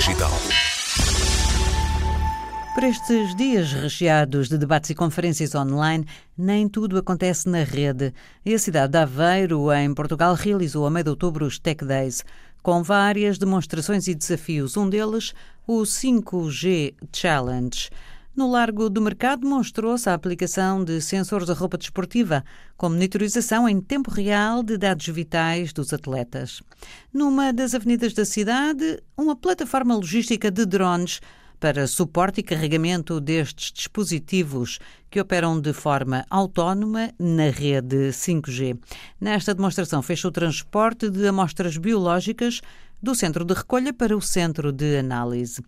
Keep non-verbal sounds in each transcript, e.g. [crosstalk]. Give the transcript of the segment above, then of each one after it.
Digital. Por estes dias recheados de debates e conferências online, nem tudo acontece na rede. E a cidade de Aveiro, em Portugal, realizou a meio de outubro os Tech Days, com várias demonstrações e desafios. Um deles, o 5G Challenge. No Largo do Mercado mostrou-se a aplicação de sensores da roupa desportiva, com monitorização em tempo real de dados vitais dos atletas. Numa das avenidas da cidade, uma plataforma logística de drones para suporte e carregamento destes dispositivos que operam de forma autónoma na rede 5G. Nesta demonstração fez o transporte de amostras biológicas do centro de recolha para o centro de análise.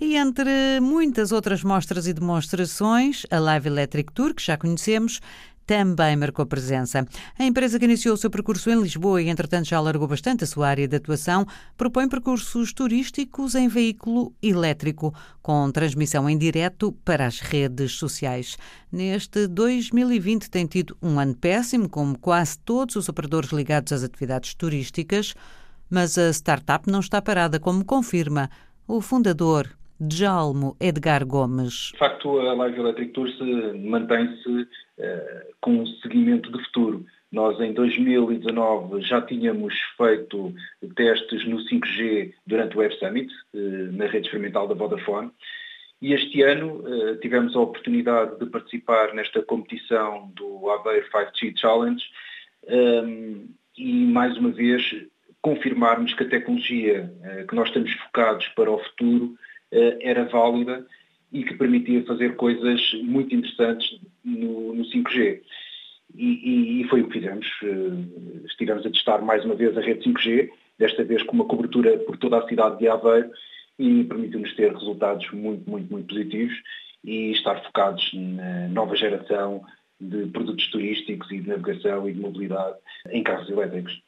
E entre muitas outras mostras e demonstrações, a Live Electric Tour, que já conhecemos, também marcou presença. A empresa que iniciou o seu percurso em Lisboa e, entretanto, já alargou bastante a sua área de atuação, propõe percursos turísticos em veículo elétrico, com transmissão em direto para as redes sociais. Neste 2020 tem tido um ano péssimo, como quase todos os operadores ligados às atividades turísticas, mas a startup não está parada, como confirma o fundador Djalmo Edgar Gomes. De facto, a Live Electric Tour mantém-se uh, com um seguimento de futuro. Nós, em 2019, já tínhamos feito testes no 5G durante o Web Summit, uh, na rede experimental da Vodafone, e este ano tivemos a oportunidade de participar nesta competição do Aveiro 5G Challenge ehm, e, mais uma vez, confirmarmos que a tecnologia que nós estamos focados para o futuro eh, era válida e que permitia fazer coisas muito interessantes no, no 5G. E, e, foi o que fizemos. Eh, estivemos a testar mais uma vez a rede 5G, desta vez com uma cobertura por toda a cidade de Aveiro e permitiu-nos ter resultados muito, muito, muito positivos e estar focados na nova geração de produtos turísticos e de navegação e de mobilidade em carros elétricos.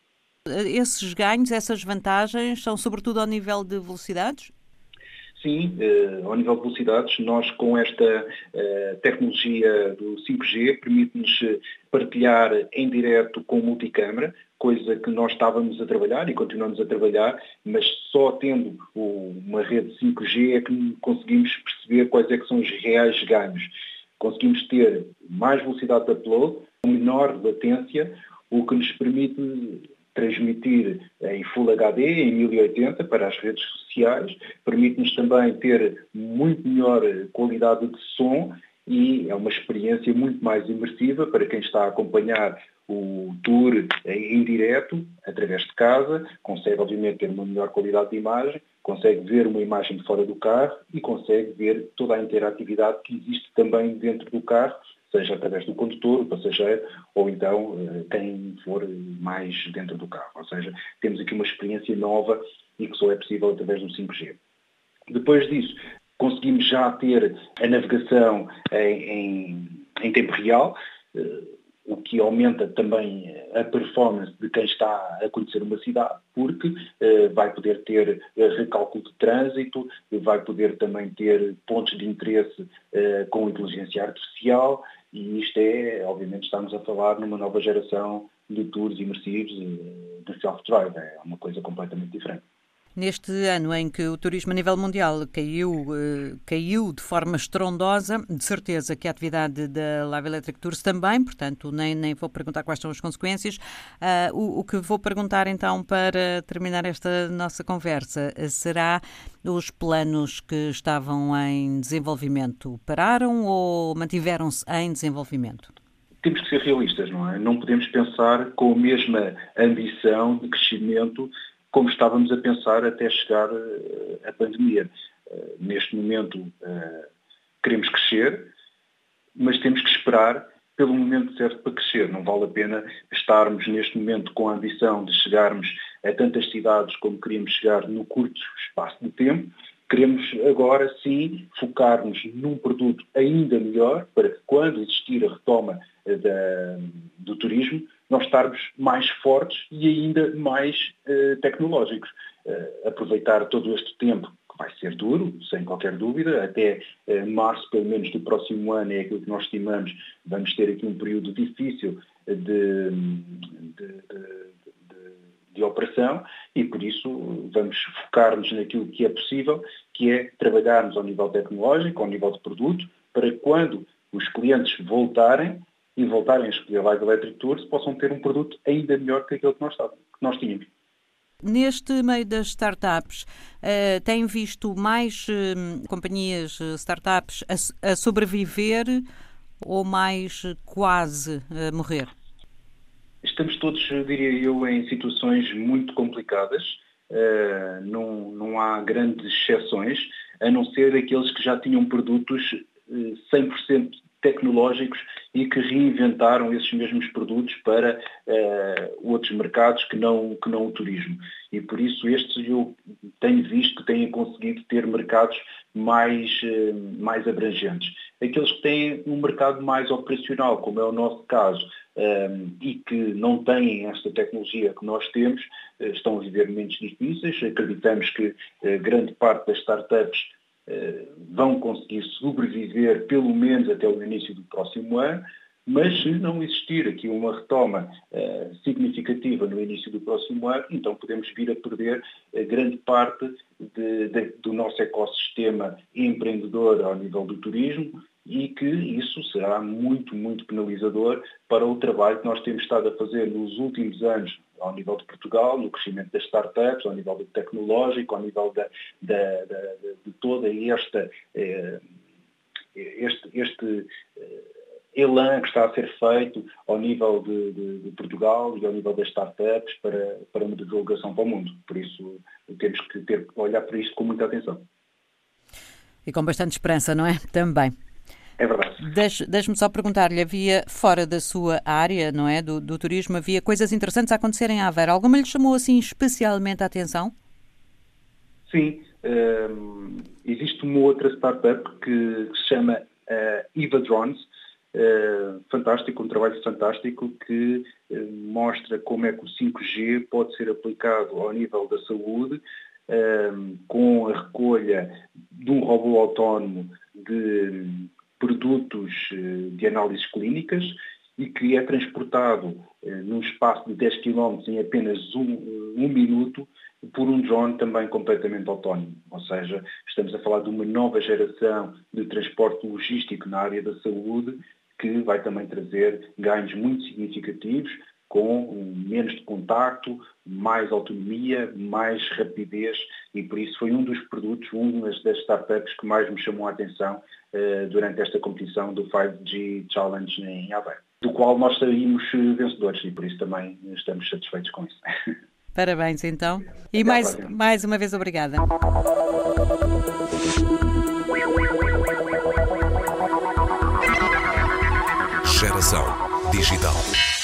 Esses ganhos, essas vantagens, são sobretudo ao nível de velocidades? Sim, eh, ao nível de velocidades, nós com esta eh, tecnologia do 5G permite-nos eh, partilhar em direto com multicâmara, coisa que nós estávamos a trabalhar e continuamos a trabalhar, mas só tendo uma rede 5G é que conseguimos perceber quais é que são os reais ganhos. Conseguimos ter mais velocidade de upload, menor latência, o que nos permite transmitir em Full HD, em 1080, para as redes sociais, permite-nos também ter muito melhor qualidade de som e é uma experiência muito mais imersiva para quem está a acompanhar o tour em direto, através de casa, consegue obviamente ter uma melhor qualidade de imagem, consegue ver uma imagem de fora do carro e consegue ver toda a interatividade que existe também dentro do carro seja através do condutor, o passageiro, ou então eh, quem for mais dentro do carro. Ou seja, temos aqui uma experiência nova e que só é possível através do 5G. Depois disso, conseguimos já ter a navegação em, em, em tempo real, eh, o que aumenta também a performance de quem está a conhecer uma cidade, porque eh, vai poder ter recálculo de trânsito, vai poder também ter pontos de interesse eh, com inteligência artificial, e isto é, obviamente, estamos a falar numa nova geração de tours imersivos de self-drive, é uma coisa completamente diferente. Neste ano em que o turismo a nível mundial caiu, eh, caiu de forma estrondosa, de certeza que a atividade da Live Electric Tours também, portanto, nem, nem vou perguntar quais são as consequências. Uh, o, o, que vou perguntar então para terminar esta nossa conversa será os planos que estavam em desenvolvimento pararam ou mantiveram-se em desenvolvimento? Temos que ser realistas, não é? Não podemos pensar com a mesma ambição de crescimento como estávamos a pensar até chegar eh, a pandemia. Eh, neste momento eh, queremos crescer, mas temos que esperar pelo momento certo para crescer. Não vale a pena estarmos neste momento com a ambição de chegarmos a tantas cidades como queríamos chegar no curto espaço de tempo. Queremos agora sim focar-nos num produto ainda melhor para que quando existir a retoma da, do turismo, nós estarmos mais fortes e ainda mais uh, tecnológicos. Uh, aproveitar todo este tempo, que vai ser duro, sem qualquer dúvida, até uh, março, pelo menos, do próximo ano, é aquilo que nós estimamos, vamos ter aqui um período difícil de, de, de, de operação e por isso vamos focar-nos naquilo que é possível, que é trabalharmos ao nível tecnológico, ao nível de produto, para quando os clientes voltarem e voltarem a escolher Live Electric Tours, possam ter um produto ainda melhor que aquele que nós, que nós tínhamos. Neste meio das startups, uh, tem visto mais uh, companhias, uh, startups, a, a, sobreviver ou mais quase a morrer? Estamos todos, diria eu, em situações muito complicadas. não, não há grandes exceções, a não ser aqueles que já tinham produtos 100% tecnológicos e que reinventaram esses mesmos produtos para uh, outros mercados que não, que não o turismo. E por isso estes eu tenho visto que têm conseguido ter mercados mais, uh, mais abrangentes. Aqueles que têm um mercado mais operacional, como é o nosso caso, um, eh, e que não têm esta tecnologia que nós temos, uh, estão a viver momentos difíceis. Acreditamos que grande parte das startups vão conseguir sobreviver pelo menos até o início do próximo ano, mas se não existir aqui uma retoma uh, significativa no início do próximo ano, então podemos vir a perder uh, grande parte de, de, do nosso ecossistema empreendedor ao nível do turismo e que isso será muito, muito penalizador para o trabalho que nós temos estado a fazer nos últimos anos ao nível de Portugal, no crescimento das startups, ao nível tecnológico, ao nível da, da, da, de toda esta, eh, este, este eh, elan que está a ser feito ao nível de, de, de, Portugal e ao nível das startups para, para uma divulgação para o mundo. Por isso temos que ter, olhar para isto com muita atenção. E com bastante esperança, não é? Também. É verdade. Deixe-me só perguntar-lhe, havia fora da sua área, não é, do, do, turismo, havia coisas interessantes a acontecerem à Aveiro. Alguma lhe chamou assim especialmente a atenção? Sim. Um, existe uma outra startup que, que se chama uh, Eva Drones, uh, fantástico, um trabalho fantástico que uh, mostra como é que o 5G pode ser aplicado ao nível da saúde, um, com a recolha de um robô autónomo de produtos eh, de análises clínicas e que é transportado eh, num espaço de 10 km em apenas um, eh, um minuto por um drone também completamente autónomo. Ou seja, estamos a falar de uma nova geração de transporte logístico na área da saúde que vai também trazer ganhos muito significativos com menos de contacto, mais autonomia, mais rapidez e por isso foi um dos produtos, uma das startups que mais me chamou a atenção uh, durante esta competição do 5G Challenge em Aveiro, do qual nós saímos vencedores e por isso também estamos satisfeitos com isso. [laughs] Parabéns então e mais, mais uma vez obrigada. Geração Digital.